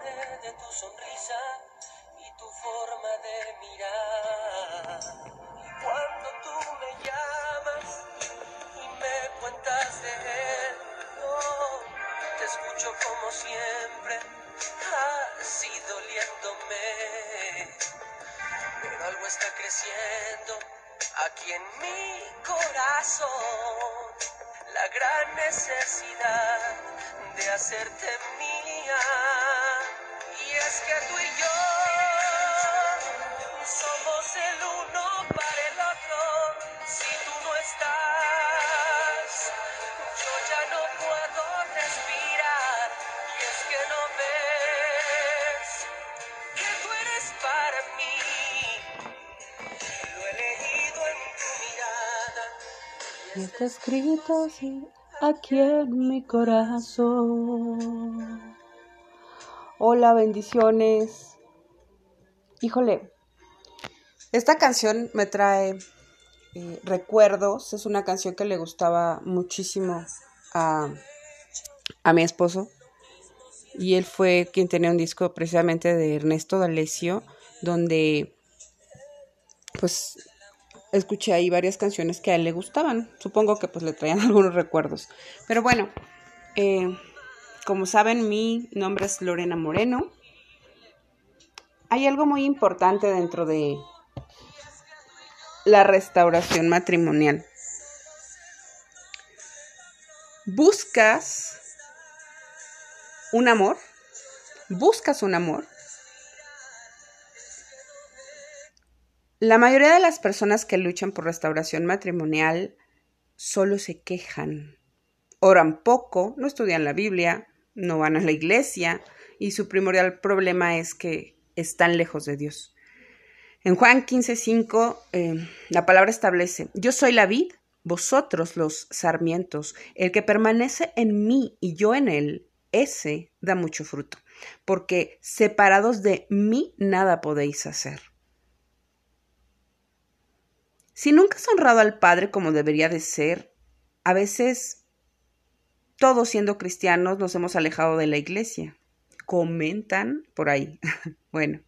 de tu sonrisa y tu forma de mirar. Y cuando tú me llamas y me cuentas de él, te escucho como siempre, así doliéndome. Pero algo está creciendo aquí en mi corazón la gran necesidad de hacerte mía. Está escrito así aquí en mi corazón. Hola, bendiciones. Híjole, esta canción me trae eh, recuerdos. Es una canción que le gustaba muchísimo a, a mi esposo. Y él fue quien tenía un disco precisamente de Ernesto D'Alessio, donde pues escuché ahí varias canciones que a él le gustaban. Supongo que pues le traían algunos recuerdos. Pero bueno, eh, como saben, mi nombre es Lorena Moreno. Hay algo muy importante dentro de la restauración matrimonial. Buscas un amor, buscas un amor. La mayoría de las personas que luchan por restauración matrimonial solo se quejan, oran poco, no estudian la Biblia, no van a la iglesia y su primordial problema es que están lejos de Dios. En Juan 15:5 eh, la palabra establece, yo soy la vid, vosotros los sarmientos, el que permanece en mí y yo en él, ese da mucho fruto, porque separados de mí nada podéis hacer. Si nunca has honrado al Padre como debería de ser, a veces todos siendo cristianos nos hemos alejado de la iglesia. Comentan por ahí. bueno,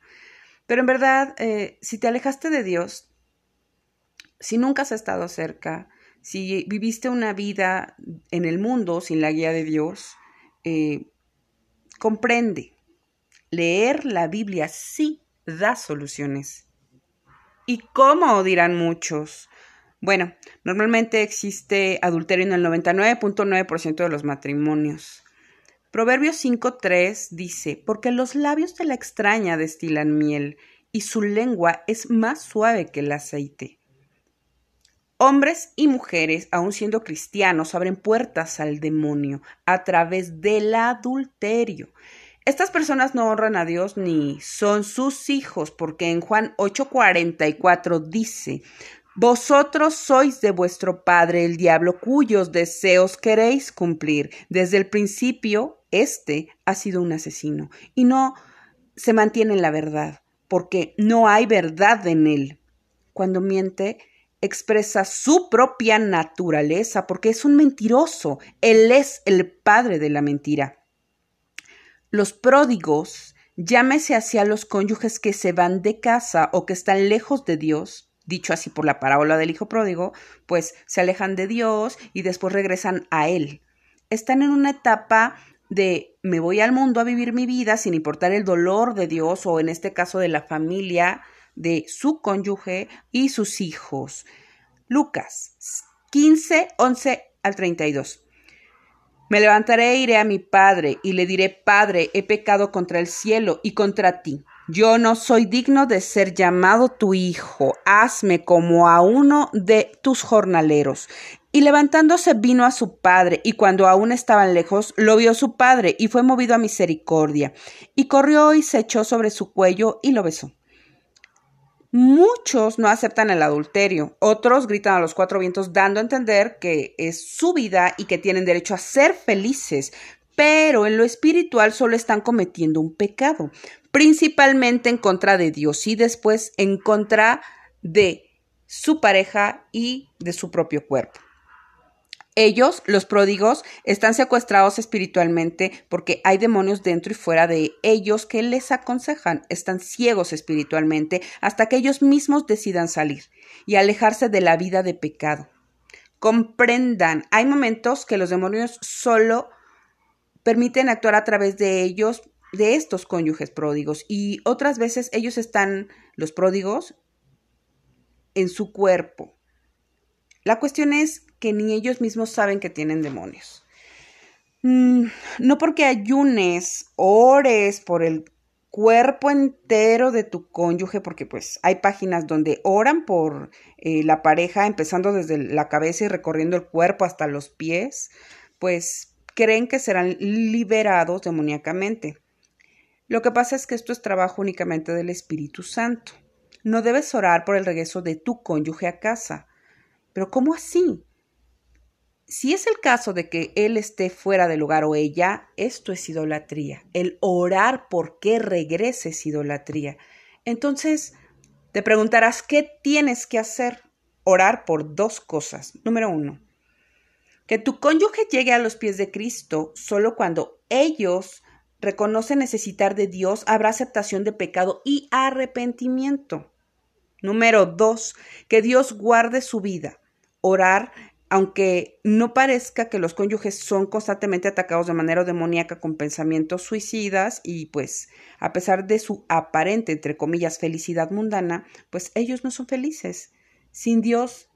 pero en verdad, eh, si te alejaste de Dios, si nunca has estado cerca, si viviste una vida en el mundo sin la guía de Dios, eh, comprende. Leer la Biblia sí da soluciones. ¿Y cómo? dirán muchos. Bueno, normalmente existe adulterio en el 99.9% de los matrimonios. Proverbios 5.3 dice, porque los labios de la extraña destilan miel y su lengua es más suave que el aceite. Hombres y mujeres, aun siendo cristianos, abren puertas al demonio a través del adulterio. Estas personas no honran a Dios ni son sus hijos, porque en Juan 8:44 dice, vosotros sois de vuestro padre el diablo, cuyos deseos queréis cumplir. Desde el principio, éste ha sido un asesino y no se mantiene en la verdad, porque no hay verdad en él. Cuando miente, expresa su propia naturaleza, porque es un mentiroso. Él es el padre de la mentira. Los pródigos, llámese hacia los cónyuges que se van de casa o que están lejos de Dios, dicho así por la parábola del hijo pródigo, pues se alejan de Dios y después regresan a Él. Están en una etapa de me voy al mundo a vivir mi vida sin importar el dolor de Dios o en este caso de la familia, de su cónyuge y sus hijos. Lucas 15, 11 al 32. Me levantaré e iré a mi padre, y le diré, Padre, he pecado contra el cielo y contra ti. Yo no soy digno de ser llamado tu hijo. Hazme como a uno de tus jornaleros. Y levantándose vino a su padre, y cuando aún estaban lejos, lo vio su padre, y fue movido a misericordia. Y corrió y se echó sobre su cuello y lo besó. Muchos no aceptan el adulterio, otros gritan a los cuatro vientos dando a entender que es su vida y que tienen derecho a ser felices, pero en lo espiritual solo están cometiendo un pecado, principalmente en contra de Dios y después en contra de su pareja y de su propio cuerpo. Ellos, los pródigos, están secuestrados espiritualmente porque hay demonios dentro y fuera de ellos que les aconsejan. Están ciegos espiritualmente hasta que ellos mismos decidan salir y alejarse de la vida de pecado. Comprendan, hay momentos que los demonios solo permiten actuar a través de ellos, de estos cónyuges pródigos, y otras veces ellos están, los pródigos, en su cuerpo. La cuestión es que ni ellos mismos saben que tienen demonios. Mm, no porque ayunes, ores por el cuerpo entero de tu cónyuge, porque pues hay páginas donde oran por eh, la pareja, empezando desde la cabeza y recorriendo el cuerpo hasta los pies, pues creen que serán liberados demoníacamente. Lo que pasa es que esto es trabajo únicamente del Espíritu Santo. No debes orar por el regreso de tu cónyuge a casa. Pero ¿cómo así? Si es el caso de que él esté fuera del lugar o ella, esto es idolatría. El orar por que regrese es idolatría. Entonces, te preguntarás, ¿qué tienes que hacer? Orar por dos cosas. Número uno, que tu cónyuge llegue a los pies de Cristo solo cuando ellos reconocen necesitar de Dios, habrá aceptación de pecado y arrepentimiento. Número dos, que Dios guarde su vida. Orar aunque no parezca que los cónyuges son constantemente atacados de manera demoníaca con pensamientos suicidas y pues a pesar de su aparente, entre comillas, felicidad mundana, pues ellos no son felices. Sin Dios,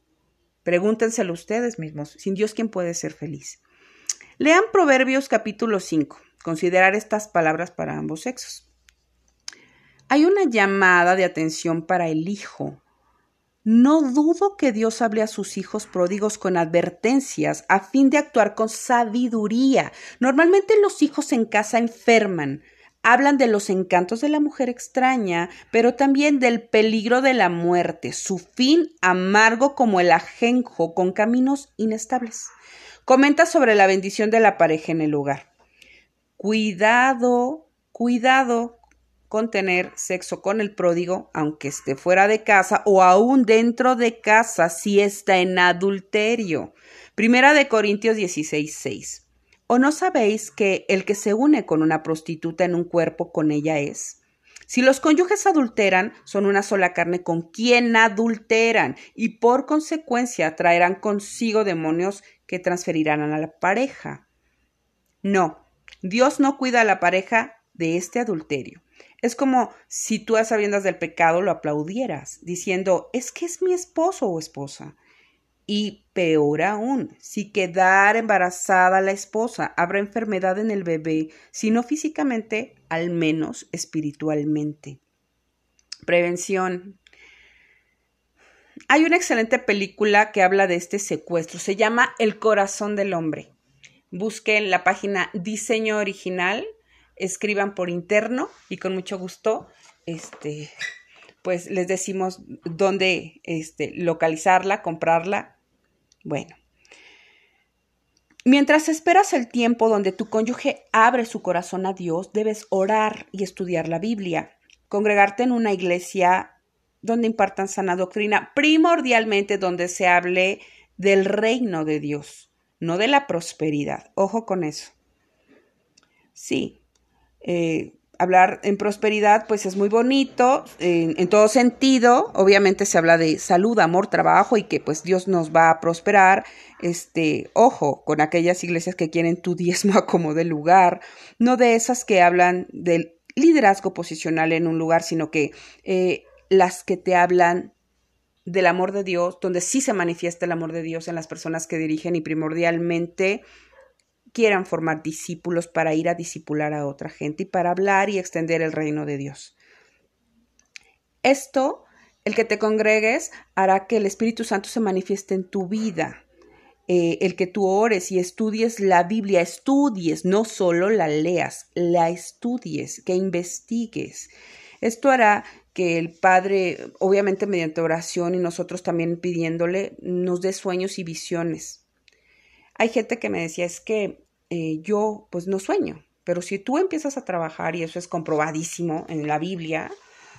pregúntenselo ustedes mismos, sin Dios, ¿quién puede ser feliz? Lean Proverbios capítulo 5, considerar estas palabras para ambos sexos. Hay una llamada de atención para el hijo, no dudo que Dios hable a sus hijos pródigos con advertencias a fin de actuar con sabiduría. Normalmente los hijos en casa enferman. Hablan de los encantos de la mujer extraña, pero también del peligro de la muerte, su fin amargo como el ajenjo, con caminos inestables. Comenta sobre la bendición de la pareja en el hogar. Cuidado, cuidado con tener sexo con el pródigo, aunque esté fuera de casa o aún dentro de casa si está en adulterio. Primera de Corintios 16, 6. ¿O no sabéis que el que se une con una prostituta en un cuerpo con ella es? Si los cónyuges adulteran, son una sola carne con quien adulteran y por consecuencia traerán consigo demonios que transferirán a la pareja. No, Dios no cuida a la pareja de este adulterio. Es como si tú a sabiendas del pecado lo aplaudieras, diciendo, es que es mi esposo o esposa. Y peor aún, si quedara embarazada la esposa, habrá enfermedad en el bebé, si no físicamente, al menos espiritualmente. Prevención. Hay una excelente película que habla de este secuestro. Se llama El corazón del hombre. Busquen la página Diseño Original escriban por interno y con mucho gusto, este, pues les decimos dónde este, localizarla, comprarla. Bueno. Mientras esperas el tiempo donde tu cónyuge abre su corazón a Dios, debes orar y estudiar la Biblia, congregarte en una iglesia donde impartan sana doctrina, primordialmente donde se hable del reino de Dios, no de la prosperidad. Ojo con eso. Sí, eh, hablar en prosperidad, pues es muy bonito en, todo sentido. Obviamente se habla de salud, amor, trabajo y que pues Dios nos va a prosperar. Este, ojo, con aquellas iglesias que quieren tu diezmo a como de lugar, no de esas que hablan del liderazgo posicional en un lugar, sino que eh, las que te hablan del amor de Dios, donde sí se manifiesta el amor de Dios en las personas que dirigen y primordialmente quieran formar discípulos para ir a discipular a otra gente y para hablar y extender el reino de Dios. Esto, el que te congregues, hará que el Espíritu Santo se manifieste en tu vida. Eh, el que tú ores y estudies la Biblia, estudies, no solo la leas, la estudies, que investigues. Esto hará que el Padre, obviamente mediante oración y nosotros también pidiéndole, nos dé sueños y visiones. Hay gente que me decía, es que eh, yo pues no sueño. Pero si tú empiezas a trabajar, y eso es comprobadísimo en la Biblia,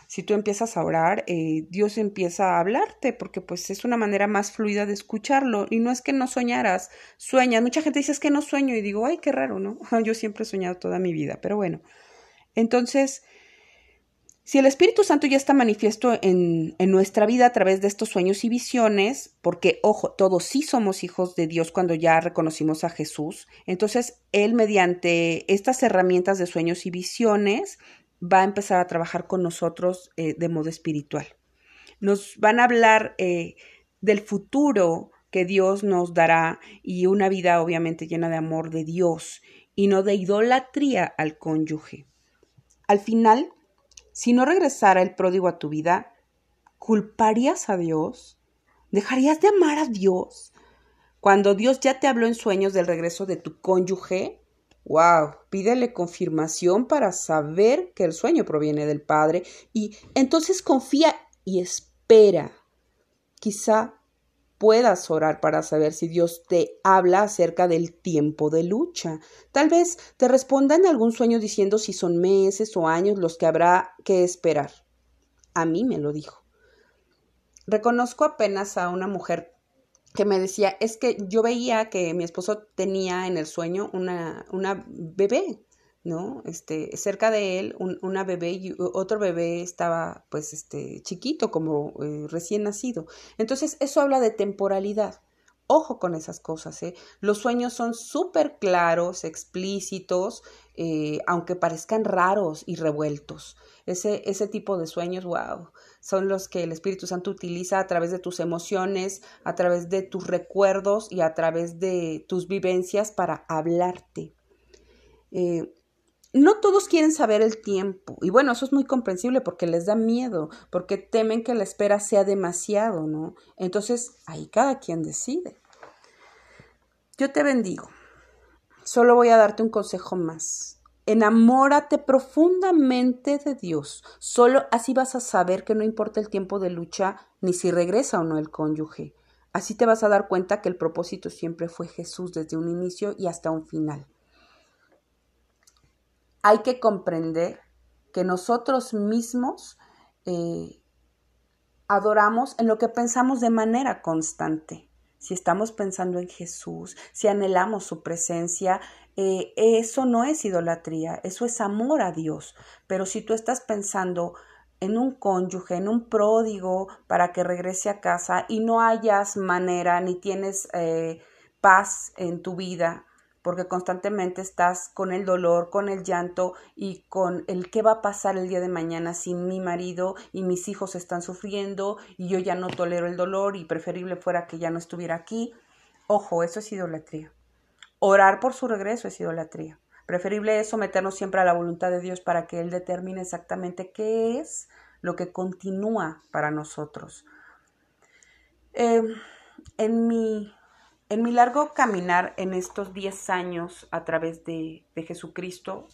Si tú empiezas a orar, eh, Dios empieza a hablarte porque pues es una manera más fluida de escucharlo y no es que no soñaras, sueñas. Mucha gente dice es que no sueño y digo, ay, qué raro, ¿no? Yo siempre he soñado toda mi vida, pero bueno. Entonces, si el Espíritu Santo ya está manifiesto en, en, nuestra vida a través de estos sueños y visiones, porque, ojo, todos sí somos hijos de Dios cuando ya reconocimos a Jesús, entonces Él mediante estas herramientas de sueños y visiones va a empezar a trabajar con nosotros eh, de modo espiritual. Nos van a hablar eh, del futuro que Dios nos dará y una vida obviamente llena de amor de Dios y no de idolatría al cónyuge. Al final, si no regresara el pródigo a tu vida, ¿culparías a Dios? ¿Dejarías de amar a Dios? Cuando Dios ya te habló en sueños del regreso de tu cónyuge, wow, pídele confirmación para saber que el sueño proviene del Padre y entonces confía y espera. Quizá puedas orar para saber si Dios te habla acerca del tiempo de lucha. Tal vez te responda en algún sueño diciendo si son meses o años los que habrá que esperar. A mí me lo dijo. Reconozco apenas a una mujer que me decía, es que yo veía que mi esposo tenía en el sueño una, una bebé ¿no? Este, cerca de él, una bebé y otro bebé estaba, pues, este, chiquito, como eh, recién nacido. Entonces, eso habla de temporalidad. Ojo con esas cosas, ¿eh? Los sueños son súper claros, explícitos, eh, aunque parezcan raros y revueltos. Ese, ese tipo de sueños, wow, son los que el Espíritu Santo utiliza a través de tus emociones, a través de tus recuerdos y a través de tus vivencias para hablarte. Eh, no todos quieren saber el tiempo. Y bueno, eso es muy comprensible porque les da miedo, porque temen que la espera sea demasiado, ¿no? Entonces, ahí cada quien decide. Yo te bendigo. Solo voy a darte un consejo más. Enamórate profundamente de Dios. Solo así vas a saber que no importa el tiempo de lucha ni si regresa o no el cónyuge. Así te vas a dar cuenta que el propósito siempre fue Jesús desde un inicio y hasta un final hay que comprender que nosotros mismos eh, adoramos en lo que pensamos de manera constante. Si estamos pensando en Jesús, si anhelamos su presencia, eh, eso no es idolatría, eso es amor a Dios. Pero si tú estás pensando en un cónyuge, en un pródigo para que regrese a casa y no hayas manera ni tienes eh, paz en tu vida, porque constantemente estás con el dolor, con el llanto y con el qué va a pasar el día de mañana si mi marido y mis hijos están sufriendo y yo ya no tolero el dolor y preferible fuera que ya no estuviera aquí. Ojo, eso es idolatría. Orar por su regreso es idolatría. Preferible es someternos siempre a la voluntad de Dios para que Él determine exactamente qué es lo que continúa para nosotros. Eh, en mi en mi largo caminar en estos 10 años a través de, Jesucristo,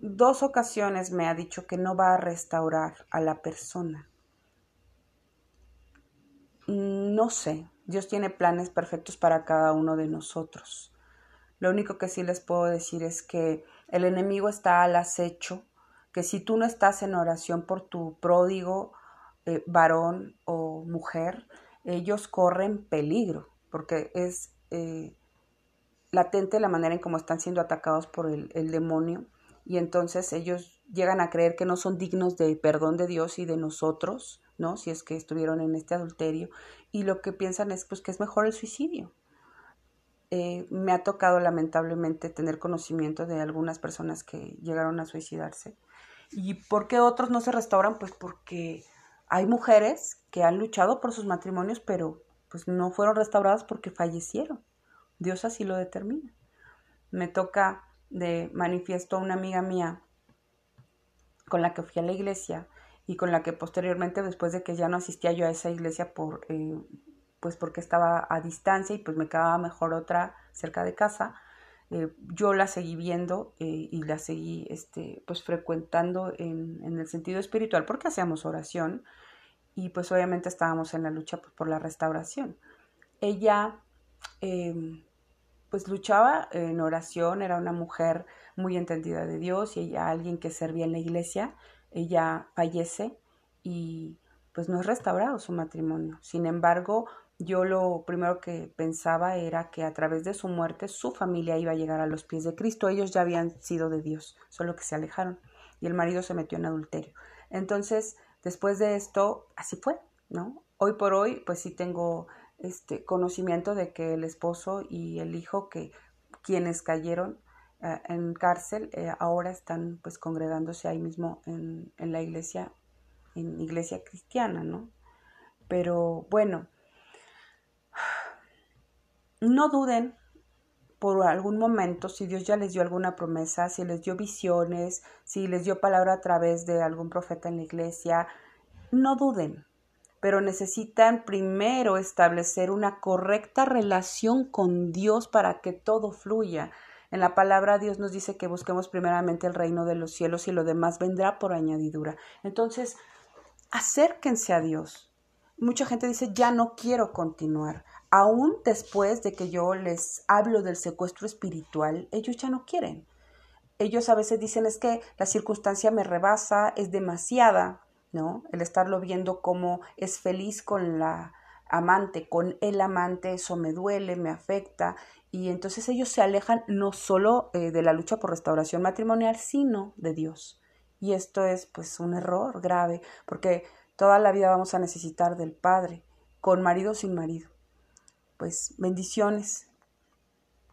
dos ocasiones me ha dicho que no va a restaurar a la persona. No sé, Dios tiene planes perfectos para cada uno de nosotros. Lo único que sí les puedo decir es que el enemigo está al acecho, que si tú no estás en oración por tu pródigo, eh, varón o mujer, ellos corren peligro, porque es eh, latente la manera en cómo están siendo atacados por el, demonio, y entonces ellos llegan a creer que no son dignos de perdón de Dios y de nosotros, ¿no? Si es que estuvieron en este adulterio, y lo que piensan es pues que es mejor el suicidio. Eh, me ha tocado lamentablemente tener conocimiento de algunas personas que llegaron a suicidarse. ¿Y por qué otros no se restauran? Pues porque hay mujeres que han luchado por sus matrimonios, pero pues no fueron restauradas porque fallecieron. Dios así lo determina. Me toca de manifiesto a una amiga mía con la que fui a la iglesia y con la que posteriormente, después de que ya no asistía yo a esa iglesia por, eh, pues porque estaba a distancia y pues me quedaba mejor otra cerca de casa, eh, yo la seguí viendo eh, y la seguí este, pues frecuentando en, en, el sentido espiritual porque hacíamos oración y pues obviamente estábamos en la lucha pues, por la restauración. Ella em, pues luchaba en oración, era una mujer muy entendida de Dios y ella alguien que servía en la iglesia, ella fallece y pues no es restaurado su matrimonio. Sin embargo, yo lo primero que pensaba era que a través de su muerte su familia iba a llegar a los pies de Cristo. Ellos ya habían sido de Dios, solo que se alejaron y el marido se metió en adulterio. Entonces, después de esto, así fue, ¿no? Hoy por hoy, pues sí tengo este conocimiento de que el esposo y el hijo que quienes cayeron eh, en cárcel eh, ahora están pues congregándose ahí mismo en, en la iglesia, en iglesia cristiana, ¿no? Pero bueno, no duden por algún momento, si Dios ya les dio alguna promesa, si les dio visiones, si les dio palabra a través de algún profeta en la iglesia, no duden, pero necesitan primero establecer una correcta relación con Dios para que todo fluya. En la palabra Dios nos dice que busquemos primeramente el reino de los cielos y lo demás vendrá por añadidura. Entonces, acérquense a Dios. Mucha gente dice, ya no quiero continuar aún después de que yo les hablo del secuestro espiritual, ellos ya no quieren. Ellos a veces dicen es que la circunstancia me rebasa, es demasiada, ¿no? El estarlo viendo como es feliz con la amante, con el amante, eso me duele, me afecta. Y entonces ellos se alejan no solo eh, de la lucha por restauración matrimonial, sino de Dios. Y esto es pues un error grave, porque toda la vida vamos a necesitar del Padre, con marido o sin marido pues bendiciones.